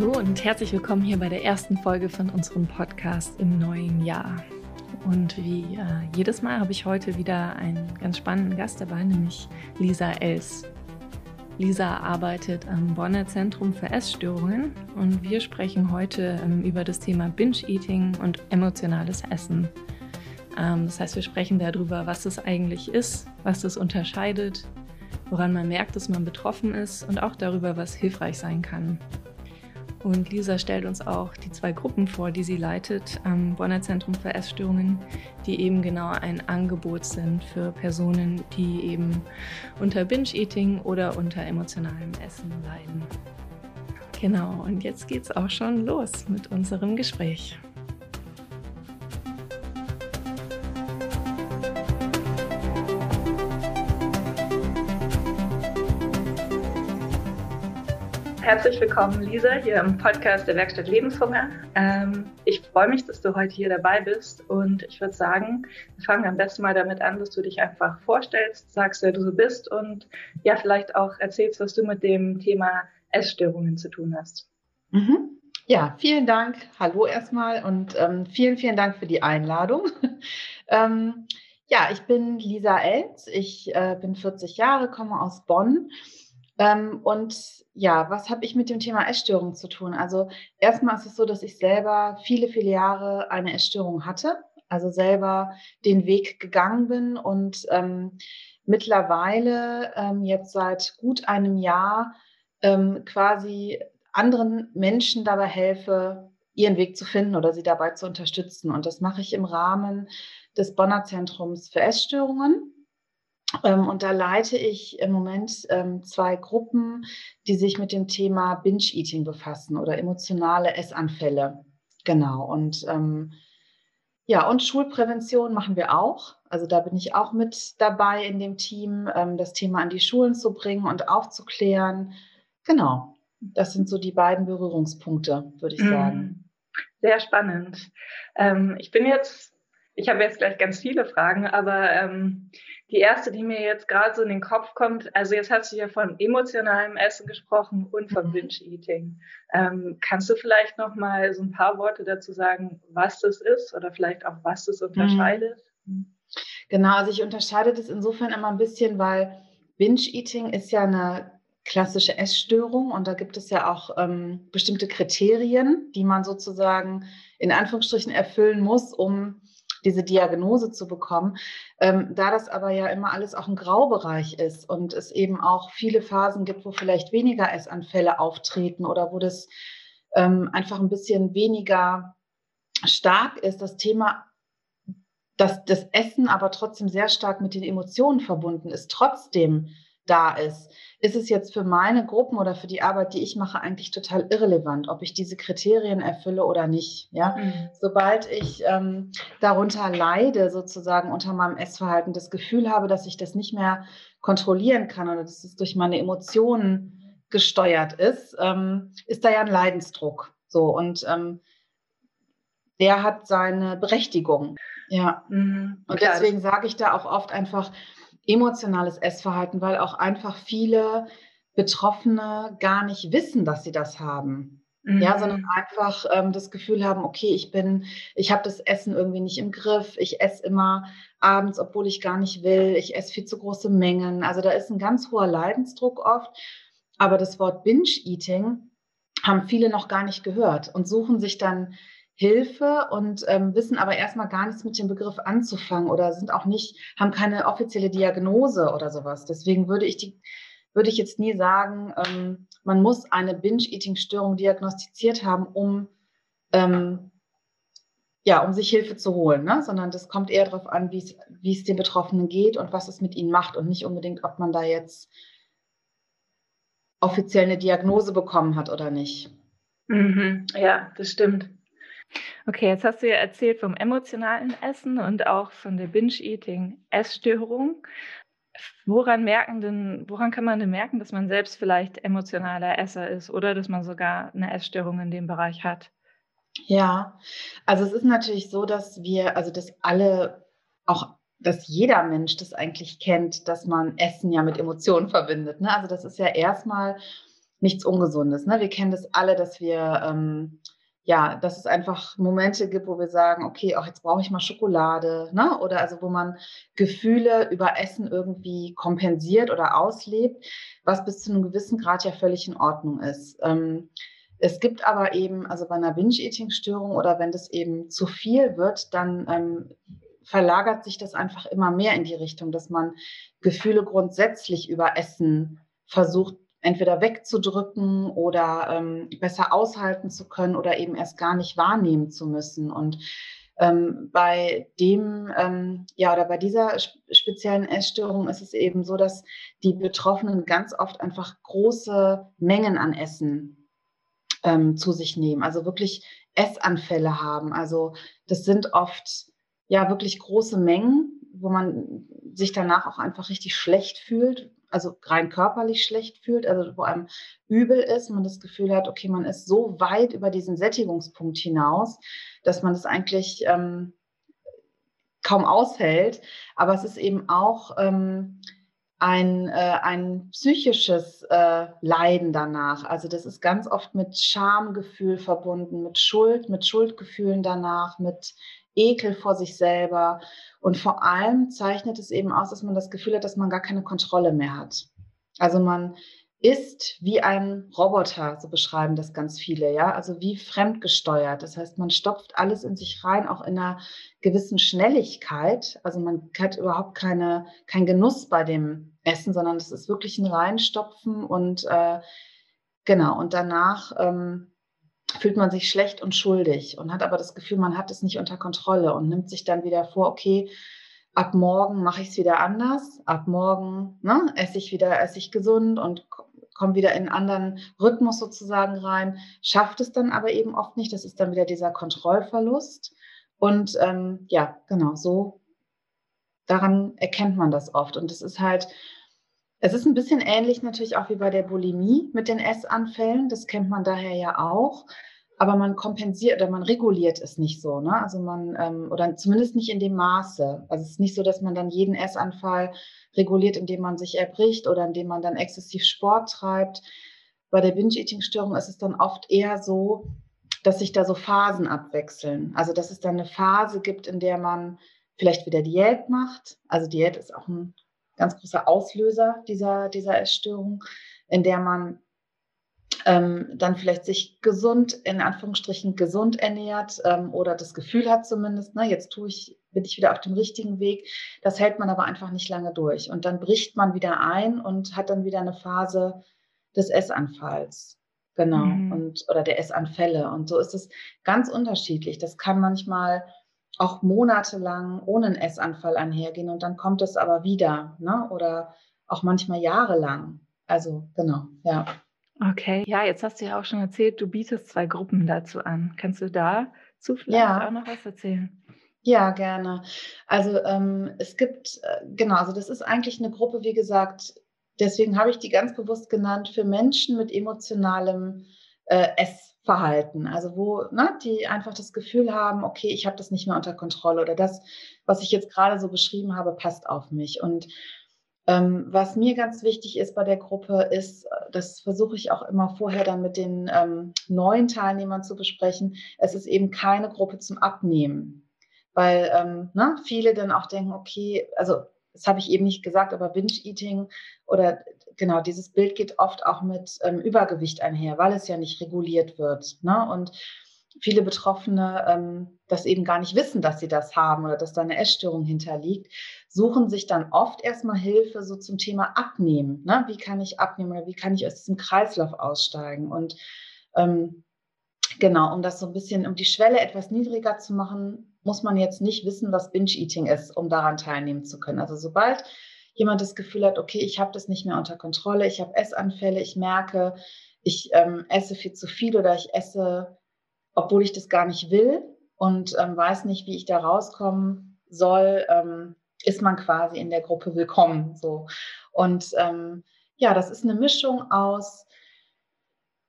Hallo und herzlich willkommen hier bei der ersten Folge von unserem Podcast im neuen Jahr. Und wie äh, jedes Mal habe ich heute wieder einen ganz spannenden Gast dabei, nämlich Lisa Els. Lisa arbeitet am Bonner Zentrum für Essstörungen und wir sprechen heute ähm, über das Thema Binge-Eating und emotionales Essen. Ähm, das heißt, wir sprechen darüber, was es eigentlich ist, was es unterscheidet, woran man merkt, dass man betroffen ist und auch darüber, was hilfreich sein kann. Und Lisa stellt uns auch die zwei Gruppen vor, die sie leitet am Bonner Zentrum für Essstörungen, die eben genau ein Angebot sind für Personen, die eben unter Binge-Eating oder unter emotionalem Essen leiden. Genau, und jetzt geht's auch schon los mit unserem Gespräch. Herzlich willkommen, Lisa, hier im Podcast der Werkstatt Lebenshunger. Ähm, ich freue mich, dass du heute hier dabei bist und ich würde sagen, wir fangen am besten mal damit an, dass du dich einfach vorstellst, sagst, wer du so bist und ja, vielleicht auch erzählst, was du mit dem Thema Essstörungen zu tun hast. Mhm. Ja, vielen Dank. Hallo erstmal und ähm, vielen, vielen Dank für die Einladung. ähm, ja, ich bin Lisa Elz, ich äh, bin 40 Jahre, komme aus Bonn ähm, und ja, was habe ich mit dem Thema Essstörung zu tun? Also erstmal ist es so, dass ich selber viele, viele Jahre eine Essstörung hatte, also selber den Weg gegangen bin und ähm, mittlerweile ähm, jetzt seit gut einem Jahr ähm, quasi anderen Menschen dabei helfe, ihren Weg zu finden oder sie dabei zu unterstützen. Und das mache ich im Rahmen des Bonner Zentrums für Essstörungen. Ähm, und da leite ich im Moment ähm, zwei Gruppen, die sich mit dem Thema Binge-Eating befassen oder emotionale Essanfälle. Genau. Und ähm, ja, und Schulprävention machen wir auch. Also da bin ich auch mit dabei in dem Team, ähm, das Thema an die Schulen zu bringen und aufzuklären. Genau. Das sind so die beiden Berührungspunkte, würde ich sagen. Mhm. Sehr spannend. Ähm, ich bin jetzt, ich habe jetzt gleich ganz viele Fragen, aber ähm, die erste, die mir jetzt gerade so in den Kopf kommt, also jetzt hast du ja von emotionalem Essen gesprochen und von mhm. Binge-Eating. Ähm, kannst du vielleicht noch mal so ein paar Worte dazu sagen, was das ist oder vielleicht auch, was das unterscheidet? Mhm. Genau, also ich unterscheide das insofern immer ein bisschen, weil Binge-Eating ist ja eine klassische Essstörung und da gibt es ja auch ähm, bestimmte Kriterien, die man sozusagen in Anführungsstrichen erfüllen muss, um diese Diagnose zu bekommen. Ähm, da das aber ja immer alles auch ein Graubereich ist und es eben auch viele Phasen gibt, wo vielleicht weniger Essanfälle auftreten oder wo das ähm, einfach ein bisschen weniger stark ist, das Thema dass das Essen aber trotzdem sehr stark mit den Emotionen verbunden ist, trotzdem da ist, ist es jetzt für meine Gruppen oder für die Arbeit, die ich mache, eigentlich total irrelevant, ob ich diese Kriterien erfülle oder nicht. Ja? Mhm. Sobald ich ähm, darunter leide, sozusagen unter meinem Essverhalten, das Gefühl habe, dass ich das nicht mehr kontrollieren kann oder dass es durch meine Emotionen gesteuert ist, ähm, ist da ja ein Leidensdruck. So und ähm, der hat seine Berechtigung. Ja. Mhm. Und deswegen sage ich da auch oft einfach, emotionales Essverhalten, weil auch einfach viele Betroffene gar nicht wissen, dass sie das haben. Mhm. Ja, sondern einfach ähm, das Gefühl haben, okay, ich bin, ich habe das Essen irgendwie nicht im Griff, ich esse immer abends, obwohl ich gar nicht will, ich esse viel zu große Mengen. Also da ist ein ganz hoher Leidensdruck oft. Aber das Wort Binge-Eating haben viele noch gar nicht gehört und suchen sich dann Hilfe und ähm, wissen aber erstmal gar nichts mit dem Begriff anzufangen oder sind auch nicht, haben keine offizielle Diagnose oder sowas. Deswegen würde ich die, würde ich jetzt nie sagen, ähm, man muss eine Binge-Eating-Störung diagnostiziert haben, um ähm, ja, um sich Hilfe zu holen, ne? sondern das kommt eher darauf an, wie es den Betroffenen geht und was es mit ihnen macht und nicht unbedingt, ob man da jetzt offiziell eine Diagnose bekommen hat oder nicht. Mhm. Ja, das stimmt. Okay, jetzt hast du ja erzählt vom emotionalen Essen und auch von der Binge-Eating-Essstörung. Woran merken denn, woran kann man denn merken, dass man selbst vielleicht emotionaler Esser ist oder dass man sogar eine Essstörung in dem Bereich hat? Ja, also es ist natürlich so, dass wir, also dass alle, auch dass jeder Mensch das eigentlich kennt, dass man Essen ja mit Emotionen verbindet. Ne? Also das ist ja erstmal nichts Ungesundes. Ne? Wir kennen das alle, dass wir ähm, ja, dass es einfach Momente gibt, wo wir sagen, okay, auch jetzt brauche ich mal Schokolade, ne? Oder also wo man Gefühle über Essen irgendwie kompensiert oder auslebt, was bis zu einem gewissen Grad ja völlig in Ordnung ist. Ähm, es gibt aber eben, also bei einer Binge-Eating-Störung oder wenn das eben zu viel wird, dann ähm, verlagert sich das einfach immer mehr in die Richtung, dass man Gefühle grundsätzlich über Essen versucht entweder wegzudrücken oder ähm, besser aushalten zu können oder eben erst gar nicht wahrnehmen zu müssen. Und ähm, bei dem, ähm, ja, oder bei dieser speziellen Essstörung ist es eben so, dass die Betroffenen ganz oft einfach große Mengen an Essen ähm, zu sich nehmen, also wirklich Essanfälle haben. Also das sind oft ja wirklich große Mengen, wo man sich danach auch einfach richtig schlecht fühlt, also rein körperlich schlecht fühlt, also wo einem übel ist, man das Gefühl hat, okay, man ist so weit über diesen Sättigungspunkt hinaus, dass man das eigentlich ähm, kaum aushält. Aber es ist eben auch ähm, ein, äh, ein psychisches äh, Leiden danach. Also das ist ganz oft mit Schamgefühl verbunden, mit Schuld, mit Schuldgefühlen danach, mit Ekel vor sich selber. Und vor allem zeichnet es eben aus, dass man das Gefühl hat, dass man gar keine Kontrolle mehr hat. Also man ist wie ein Roboter, so beschreiben das ganz viele, ja, also wie fremdgesteuert. Das heißt, man stopft alles in sich rein, auch in einer gewissen Schnelligkeit. Also man hat überhaupt keine, kein Genuss bei dem Essen, sondern es ist wirklich ein Reinstopfen und äh, genau, und danach ähm, fühlt man sich schlecht und schuldig und hat aber das Gefühl, man hat es nicht unter Kontrolle und nimmt sich dann wieder vor, okay, ab morgen mache ich es wieder anders, ab morgen ne, esse ich wieder, esse ich gesund und komme wieder in einen anderen Rhythmus sozusagen rein, schafft es dann aber eben oft nicht, das ist dann wieder dieser Kontrollverlust und ähm, ja, genau, so daran erkennt man das oft und es ist halt es ist ein bisschen ähnlich natürlich auch wie bei der Bulimie mit den Essanfällen. Das kennt man daher ja auch. Aber man kompensiert oder man reguliert es nicht so. Ne? Also man, ähm, oder zumindest nicht in dem Maße. Also es ist nicht so, dass man dann jeden Essanfall reguliert, indem man sich erbricht oder indem man dann exzessiv Sport treibt. Bei der Binge-Eating-Störung ist es dann oft eher so, dass sich da so Phasen abwechseln. Also dass es dann eine Phase gibt, in der man vielleicht wieder Diät macht. Also Diät ist auch ein ganz großer Auslöser dieser, dieser Essstörung, in der man ähm, dann vielleicht sich gesund, in Anführungsstrichen gesund ernährt ähm, oder das Gefühl hat zumindest, ne, jetzt tue ich, bin ich wieder auf dem richtigen Weg. Das hält man aber einfach nicht lange durch. Und dann bricht man wieder ein und hat dann wieder eine Phase des Essanfalls. Genau. Mhm. Und, oder der Essanfälle. Und so ist es ganz unterschiedlich. Das kann manchmal auch monatelang ohne einen Essanfall einhergehen und dann kommt es aber wieder, ne? Oder auch manchmal jahrelang. Also genau, ja. Okay, ja, jetzt hast du ja auch schon erzählt, du bietest zwei Gruppen dazu an. Kannst du dazu vielleicht ja. auch noch was erzählen? Ja, gerne. Also ähm, es gibt, äh, genau, also das ist eigentlich eine Gruppe, wie gesagt, deswegen habe ich die ganz bewusst genannt, für Menschen mit emotionalem äh, Ess. Verhalten. Also wo ne, die einfach das Gefühl haben, okay, ich habe das nicht mehr unter Kontrolle oder das, was ich jetzt gerade so beschrieben habe, passt auf mich. Und ähm, was mir ganz wichtig ist bei der Gruppe, ist, das versuche ich auch immer vorher dann mit den ähm, neuen Teilnehmern zu besprechen, es ist eben keine Gruppe zum Abnehmen. Weil ähm, ne, viele dann auch denken, okay, also das habe ich eben nicht gesagt, aber Binge-Eating oder genau, dieses Bild geht oft auch mit ähm, Übergewicht einher, weil es ja nicht reguliert wird. Ne? Und viele Betroffene ähm, das eben gar nicht wissen, dass sie das haben oder dass da eine Essstörung hinterliegt, suchen sich dann oft erstmal Hilfe so zum Thema Abnehmen. Ne? Wie kann ich abnehmen oder wie kann ich aus diesem Kreislauf aussteigen? Und ähm, genau, um das so ein bisschen, um die Schwelle etwas niedriger zu machen, muss man jetzt nicht wissen, was Binge-Eating ist, um daran teilnehmen zu können. Also sobald jemand das Gefühl hat, okay, ich habe das nicht mehr unter Kontrolle, ich habe Essanfälle, ich merke, ich ähm, esse viel zu viel oder ich esse, obwohl ich das gar nicht will und ähm, weiß nicht, wie ich da rauskommen soll, ähm, ist man quasi in der Gruppe willkommen. So. Und ähm, ja, das ist eine Mischung aus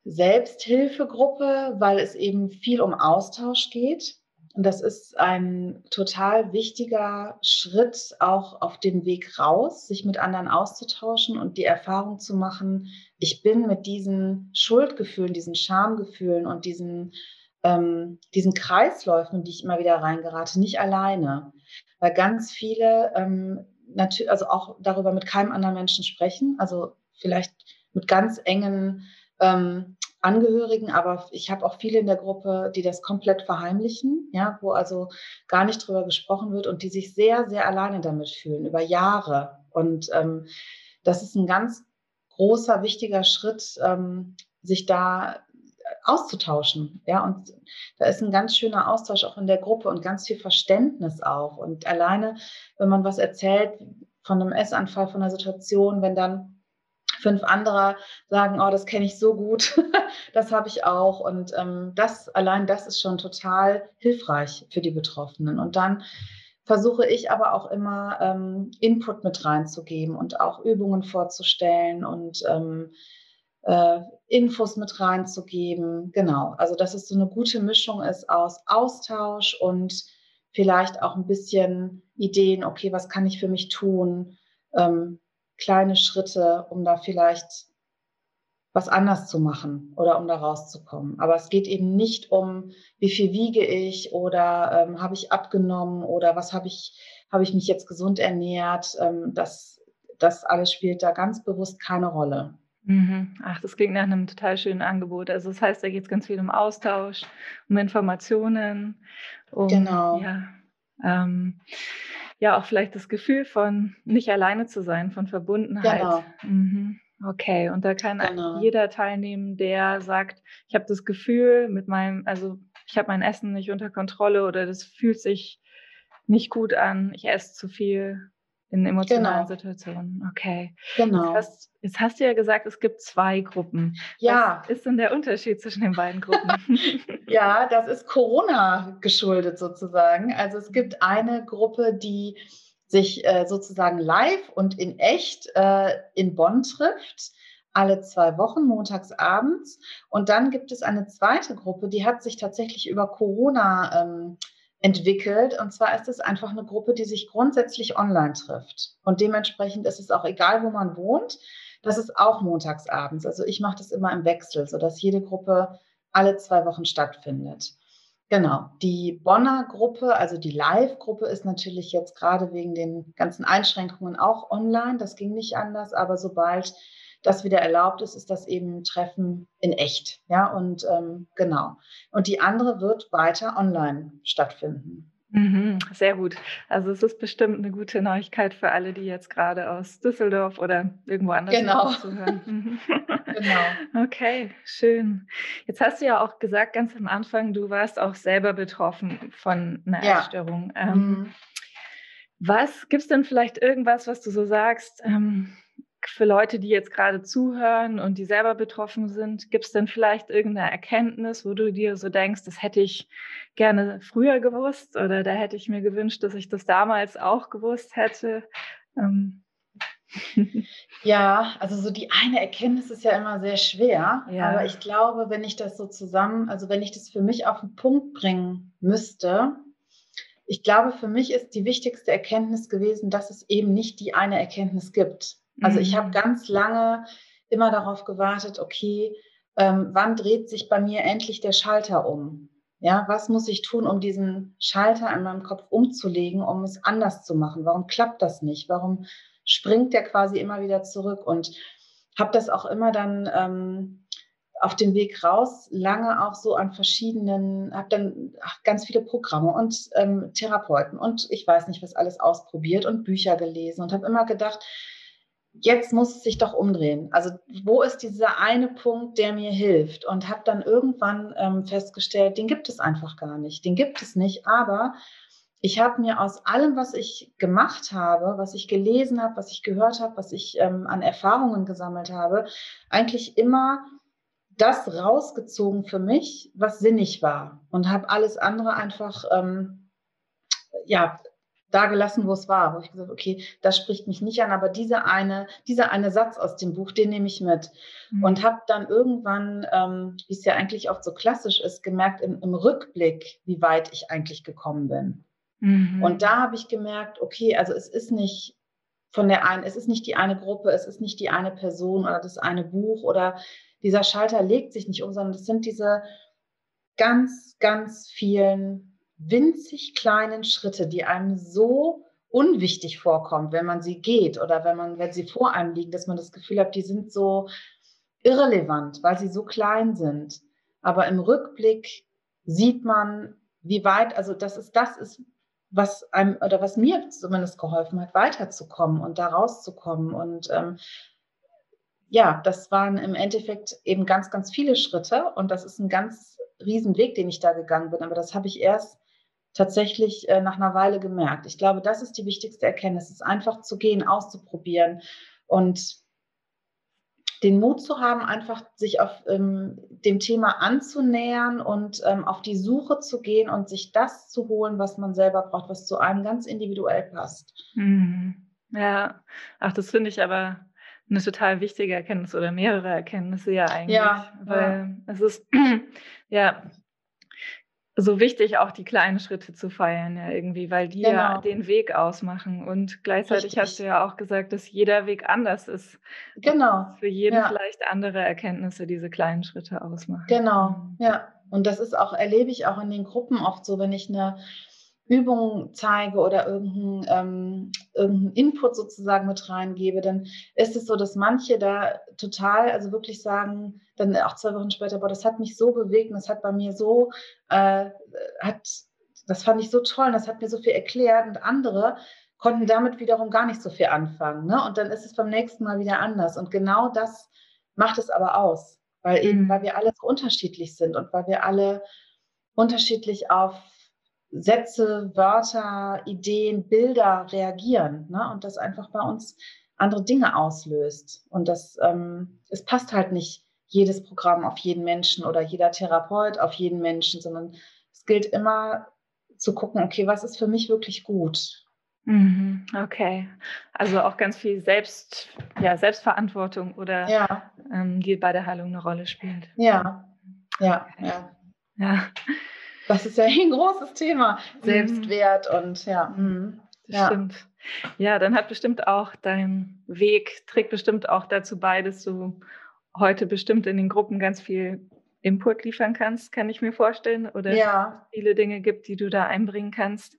Selbsthilfegruppe, weil es eben viel um Austausch geht. Das ist ein total wichtiger Schritt auch auf dem Weg raus, sich mit anderen auszutauschen und die Erfahrung zu machen, ich bin mit diesen Schuldgefühlen, diesen Schamgefühlen und diesen, ähm, diesen Kreisläufen, die ich immer wieder reingerate, nicht alleine. Weil ganz viele ähm, natürlich, also auch darüber mit keinem anderen Menschen sprechen, also vielleicht mit ganz engen ähm, Angehörigen, aber ich habe auch viele in der Gruppe, die das komplett verheimlichen, ja, wo also gar nicht drüber gesprochen wird und die sich sehr, sehr alleine damit fühlen, über Jahre. Und ähm, das ist ein ganz großer, wichtiger Schritt, ähm, sich da auszutauschen. Ja, und da ist ein ganz schöner Austausch auch in der Gruppe und ganz viel Verständnis auch. Und alleine, wenn man was erzählt von einem Essanfall, von einer Situation, wenn dann fünf andere sagen, oh, das kenne ich so gut, das habe ich auch. Und ähm, das allein, das ist schon total hilfreich für die Betroffenen. Und dann versuche ich aber auch immer ähm, Input mit reinzugeben und auch Übungen vorzustellen und ähm, äh, Infos mit reinzugeben. Genau, also dass es so eine gute Mischung ist aus Austausch und vielleicht auch ein bisschen Ideen, okay, was kann ich für mich tun? Ähm, kleine Schritte, um da vielleicht was anders zu machen oder um da rauszukommen. Aber es geht eben nicht um, wie viel wiege ich oder ähm, habe ich abgenommen oder was habe ich, habe ich mich jetzt gesund ernährt. Ähm, das, das alles spielt da ganz bewusst keine Rolle. Mhm. Ach, das klingt nach einem total schönen Angebot. Also das heißt, da geht es ganz viel um Austausch, um Informationen, um genau. ja, ähm, ja auch vielleicht das Gefühl von nicht alleine zu sein, von Verbundenheit. Genau. Mhm. Okay, und da kann Genau. jeder teilnehmen, der sagt, ich habe das Gefühl mit meinem, also ich habe mein Essen nicht unter Kontrolle oder das fühlt sich nicht gut an, ich esse zu viel in emotionalen Genau. Situationen. Okay. Jetzt Genau. hast, jetzt hast du ja gesagt, es gibt zwei Gruppen. Ja, Was ist denn der Unterschied zwischen den beiden Gruppen? ja, das ist Corona geschuldet sozusagen. Also es gibt eine Gruppe, die sich äh, sozusagen live und in echt äh, in Bonn trifft, alle zwei Wochen, montags abends. Und dann gibt es eine zweite Gruppe, die hat sich tatsächlich über Corona ähm, entwickelt. Und zwar ist es einfach eine Gruppe, die sich grundsätzlich online trifft. Und dementsprechend ist es auch egal, wo man wohnt. Das ist auch montags abends. Also ich mache das immer im Wechsel, sodass jede Gruppe alle zwei Wochen stattfindet. Genau. Die Bonner Gruppe, also die Live-Gruppe, ist natürlich jetzt gerade wegen den ganzen Einschränkungen auch online. Das ging nicht anders, aber sobald das wieder erlaubt ist, ist das eben Treffen in echt. Ja, und ähm, genau. Und die andere wird weiter online stattfinden. Mhm, sehr gut. Also es ist bestimmt eine gute Neuigkeit für alle, die jetzt gerade aus Düsseldorf oder irgendwo anders Genau. zuhören. Mhm. Genau. Okay, schön. Jetzt hast du ja auch gesagt, ganz am Anfang, du warst auch selber betroffen von einer Ja. Essstörung. Ähm, Mhm. was gibt es denn vielleicht irgendwas, was du so sagst, ähm, für Leute, die jetzt gerade zuhören und die selber betroffen sind? Gibt es denn vielleicht irgendeine Erkenntnis, wo du dir so denkst, das hätte ich gerne früher gewusst oder da hätte ich mir gewünscht, dass ich das damals auch gewusst hätte? Ähm, Ja, also so die eine Erkenntnis ist ja immer sehr schwer, Ja. aber ich glaube, wenn ich das so zusammen, also wenn ich das für mich auf den Punkt bringen müsste, ich glaube, für mich ist die wichtigste Erkenntnis gewesen, dass es eben nicht die eine Erkenntnis gibt. Also ich habe Mhm. ganz lange immer darauf gewartet, okay, ähm, wann dreht sich bei mir endlich der Schalter um? Ja, was muss ich tun, um diesen Schalter in meinem Kopf umzulegen, um es anders zu machen? Warum klappt das nicht? Warum springt der quasi immer wieder zurück? Und habe das auch immer dann ähm, auf dem Weg raus lange auch so an verschiedenen, habe dann ach, ganz viele Programme und ähm, Therapeuten und ich weiß nicht, was alles ausprobiert und Bücher gelesen und habe immer gedacht, jetzt muss es sich doch umdrehen. Also wo ist dieser eine Punkt, der mir hilft? Und habe dann irgendwann ähm, festgestellt, den gibt es einfach gar nicht. Den gibt es nicht, aber ich habe mir aus allem, was ich gemacht habe, was ich gelesen habe, was ich gehört habe, was ich ähm, an Erfahrungen gesammelt habe, eigentlich immer das rausgezogen für mich, was sinnig war und habe alles andere einfach ähm, ja da gelassen, wo es war, wo ich gesagt habe, okay, das spricht mich nicht an, aber diese eine, dieser eine Satz aus dem Buch, den nehme ich mit. Mhm. Und habe dann irgendwann, ähm, wie es ja eigentlich oft so klassisch ist, gemerkt im, im Rückblick, wie weit ich eigentlich gekommen bin. Mhm. Und da habe ich gemerkt, okay, also es ist nicht von der einen, es ist nicht die eine Gruppe, es ist nicht die eine Person oder das eine Buch oder dieser Schalter legt sich nicht um, sondern es sind diese ganz, ganz vielen winzig kleinen Schritte, die einem so unwichtig vorkommen, wenn man sie geht oder wenn man, wenn sie vor einem liegen, dass man das Gefühl hat, die sind so irrelevant, weil sie so klein sind. Aber im Rückblick sieht man, wie weit, also das ist, das ist, was einem oder was mir zumindest geholfen hat, weiterzukommen und da rauszukommen. Und ähm, ja, das waren im Endeffekt eben ganz, ganz viele Schritte und das ist ein ganz riesen Weg, den ich da gegangen bin. Aber das habe ich erst tatsächlich äh, nach einer Weile gemerkt. Ich glaube, das ist die wichtigste Erkenntnis, ist einfach zu gehen, auszuprobieren und den Mut zu haben, einfach sich auf ähm, dem Thema anzunähern und ähm, auf die Suche zu gehen und sich das zu holen, was man selber braucht, was zu einem ganz individuell passt. Mhm. Ja, ach, das finde ich aber eine total wichtige Erkenntnis oder mehrere Erkenntnisse ja eigentlich. Ja, weil ja. es ist ja so wichtig, auch die kleinen Schritte zu feiern, ja, irgendwie, weil die genau. ja den Weg ausmachen. Und gleichzeitig Richtig. hast du ja auch gesagt, dass jeder Weg anders ist. Genau. Für jeden ja. vielleicht andere Erkenntnisse diese kleinen Schritte ausmachen. Genau, ja. Und das ist auch, erlebe ich auch in den Gruppen oft so, wenn ich eine Übung zeige oder irgendeinen, ähm, irgendeinen Input sozusagen mit reingebe, dann ist es so, dass manche da total, also wirklich sagen, dann auch zwei Wochen später, boah, das hat mich so bewegt und das hat bei mir so, äh, hat, das fand ich so toll und das hat mir so viel erklärt und andere konnten damit wiederum gar nicht so viel anfangen. Ne? Und dann ist es beim nächsten Mal wieder anders. Und genau das macht es aber aus, weil eben, mhm. weil wir alle so unterschiedlich sind und weil wir alle unterschiedlich auf Sätze, Wörter, Ideen, Bilder reagieren ne? und das einfach bei uns andere Dinge auslöst. Und das, ähm, es passt halt nicht jedes Programm auf jeden Menschen oder jeder Therapeut auf jeden Menschen, sondern es gilt immer zu gucken, okay, was ist für mich wirklich gut? Mhm, okay, also auch ganz viel Selbst, ja, Selbstverantwortung oder ja. ähm, die bei der Heilung eine Rolle spielt. Ja, ja, ja. Ja. Das ist ja ein großes Thema. Mhm. Selbstwert und ja. Mhm. Das ja. stimmt. Ja, dann hat bestimmt auch dein Weg, trägt bestimmt auch dazu bei, dass du heute bestimmt in den Gruppen ganz viel Input liefern kannst, kann ich mir vorstellen. Oder ja. viele Dinge gibt, die du da einbringen kannst.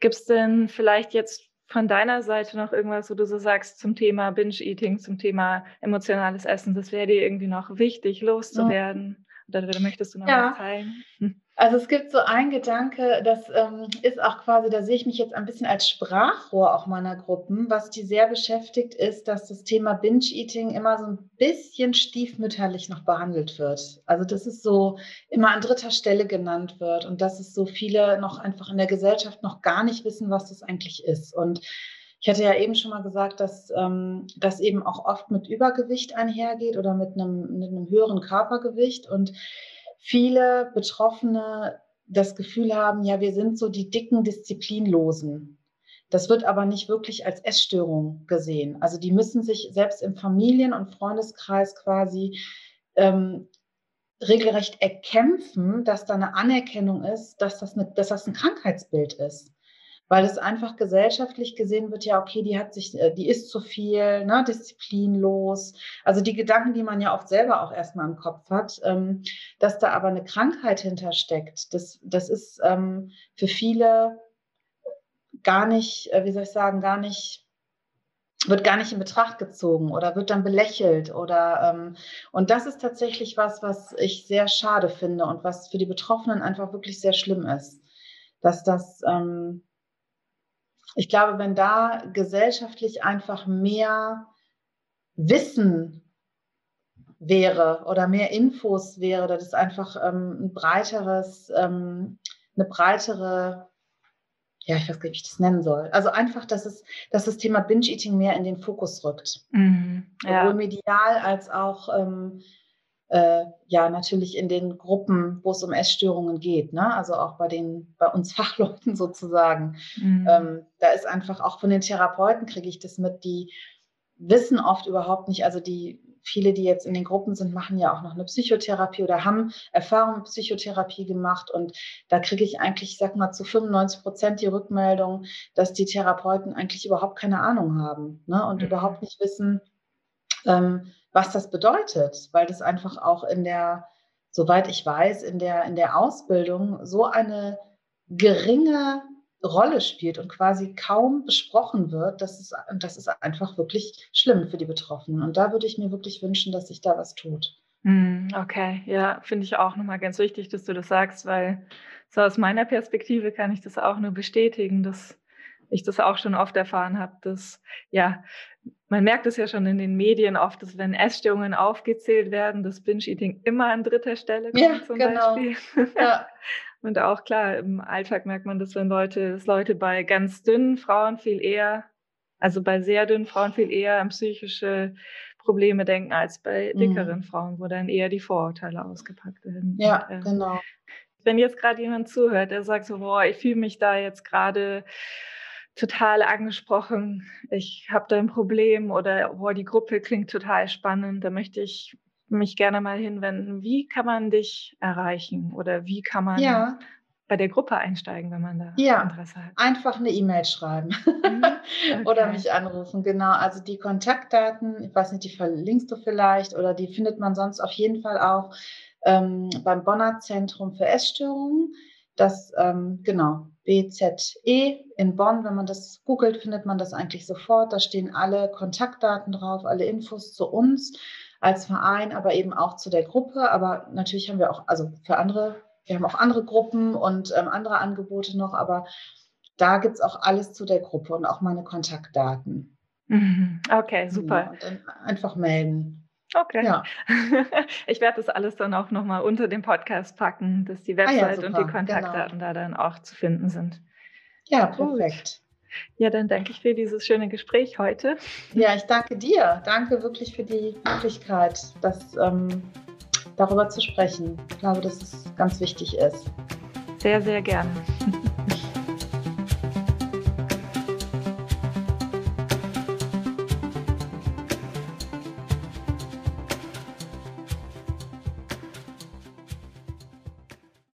Gibt es denn vielleicht jetzt von deiner Seite noch irgendwas, wo du so sagst zum Thema Binge-Eating, zum Thema emotionales Essen, das wäre dir irgendwie noch wichtig, loszuwerden? Oder, oder möchtest du noch ja. was teilen? Also es gibt so ein Gedanke, das ähm, ist auch quasi, da sehe ich mich jetzt ein bisschen als Sprachrohr auch meiner Gruppen. Was die sehr beschäftigt, ist, dass das Thema Binge-Eating immer so ein bisschen stiefmütterlich noch behandelt wird. Also dass es so immer an dritter Stelle genannt wird und dass es so viele noch einfach in der Gesellschaft noch gar nicht wissen, was das eigentlich ist. Und ich hatte ja eben schon mal gesagt, dass ähm, das eben auch oft mit Übergewicht einhergeht oder mit einem, mit einem höheren Körpergewicht und viele Betroffene das Gefühl haben, ja, wir sind so die dicken Disziplinlosen. Das wird aber nicht wirklich als Essstörung gesehen. Also die müssen sich selbst im Familien- und Freundeskreis quasi ähm, regelrecht erkämpfen, dass da eine Anerkennung ist, dass das, eine, dass das ein Krankheitsbild ist weil es einfach gesellschaftlich gesehen wird, ja, okay, die hat sich, äh, die ist zu viel, ne, disziplinlos. Also die Gedanken, die man ja oft selber auch erstmal im Kopf hat, ähm, dass da aber eine Krankheit hintersteckt, das, das ist ähm, für viele gar nicht, äh, wie soll ich sagen, gar nicht wird gar nicht in Betracht gezogen oder wird dann belächelt oder ähm, und das ist tatsächlich was, was ich sehr schade finde und was für die Betroffenen einfach wirklich sehr schlimm ist, dass das ähm, ich glaube, wenn da gesellschaftlich einfach mehr Wissen wäre oder mehr Infos wäre, dass es einfach ähm, ein breiteres, ähm, eine breitere, ja, ich weiß gar nicht, wie ich das nennen soll. Also einfach, dass es, dass das Thema Binge-Eating mehr in den Fokus rückt. Mhm, ja. Sowohl medial als auch ähm, äh, ja natürlich in den Gruppen, wo es um Essstörungen geht, ne? also auch bei den, bei uns Fachleuten sozusagen. Mhm. Ähm, da ist einfach auch von den Therapeuten kriege ich das mit, die wissen oft überhaupt nicht, also die viele, die jetzt in den Gruppen sind, machen ja auch noch eine Psychotherapie oder haben Erfahrung mit Psychotherapie gemacht. Und da kriege ich eigentlich, ich sag mal, zu 95 Prozent die Rückmeldung, dass die Therapeuten eigentlich überhaupt keine Ahnung haben ne? und mhm. überhaupt nicht wissen, ähm, was das bedeutet, weil das einfach auch in der, soweit ich weiß, in der, in der Ausbildung so eine geringe Rolle spielt und quasi kaum besprochen wird, das ist, das ist einfach wirklich schlimm für die Betroffenen. Und da würde ich mir wirklich wünschen, dass sich da was tut. Hm, okay, ja, finde ich auch nochmal ganz wichtig, dass du das sagst, weil so aus meiner Perspektive kann ich das auch nur bestätigen, dass ich das auch schon oft erfahren habe, dass ja, man merkt es ja schon in den Medien oft, dass wenn Essstörungen aufgezählt werden, das Binge-Eating immer an dritter Stelle kommt ja, zum genau. Beispiel. Ja. Und auch klar, im Alltag merkt man das, wenn Leute, dass Leute bei ganz dünnen Frauen viel eher, also bei sehr dünnen Frauen viel eher an psychische Probleme denken als bei mhm. dickeren mhm. Frauen, wo dann eher die Vorurteile ausgepackt werden. Ja, Und, äh, genau. Wenn jetzt gerade jemand zuhört, der sagt so, boah, ich fühle mich da jetzt gerade total angesprochen, ich habe da ein Problem oder boah, die Gruppe klingt total spannend, da möchte ich mich gerne mal hinwenden. Wie kann man dich erreichen oder wie kann man ja. bei der Gruppe einsteigen, wenn man da ja. Interesse hat? Einfach eine E-Mail schreiben mhm. okay. oder mich anrufen. Genau, also die Kontaktdaten, ich weiß nicht, die verlinkst du vielleicht oder die findet man sonst auf jeden Fall auch ähm, beim Bonner Zentrum für Essstörungen. Das, ähm, genau, BZE in Bonn, wenn man das googelt, findet man das eigentlich sofort. Da stehen alle Kontaktdaten drauf, alle Infos zu uns als Verein, aber eben auch zu der Gruppe. Aber natürlich haben wir auch, also für andere, wir haben auch andere Gruppen und ähm, andere Angebote noch, aber da gibt es auch alles zu der Gruppe und auch meine Kontaktdaten. Mhm. Okay, super. Ja, und dann einfach melden. Okay. Ja. Ich werde das alles dann auch nochmal unter dem Podcast packen, dass die Website ah ja, und die Kontaktdaten genau. da dann auch zu finden sind. Ja, perfekt. Ja, dann danke ich für dieses schöne Gespräch heute. Ja, ich danke dir. Danke wirklich für die Möglichkeit, das, ähm, darüber zu sprechen. Ich glaube, dass es ganz wichtig ist. Sehr, sehr gerne.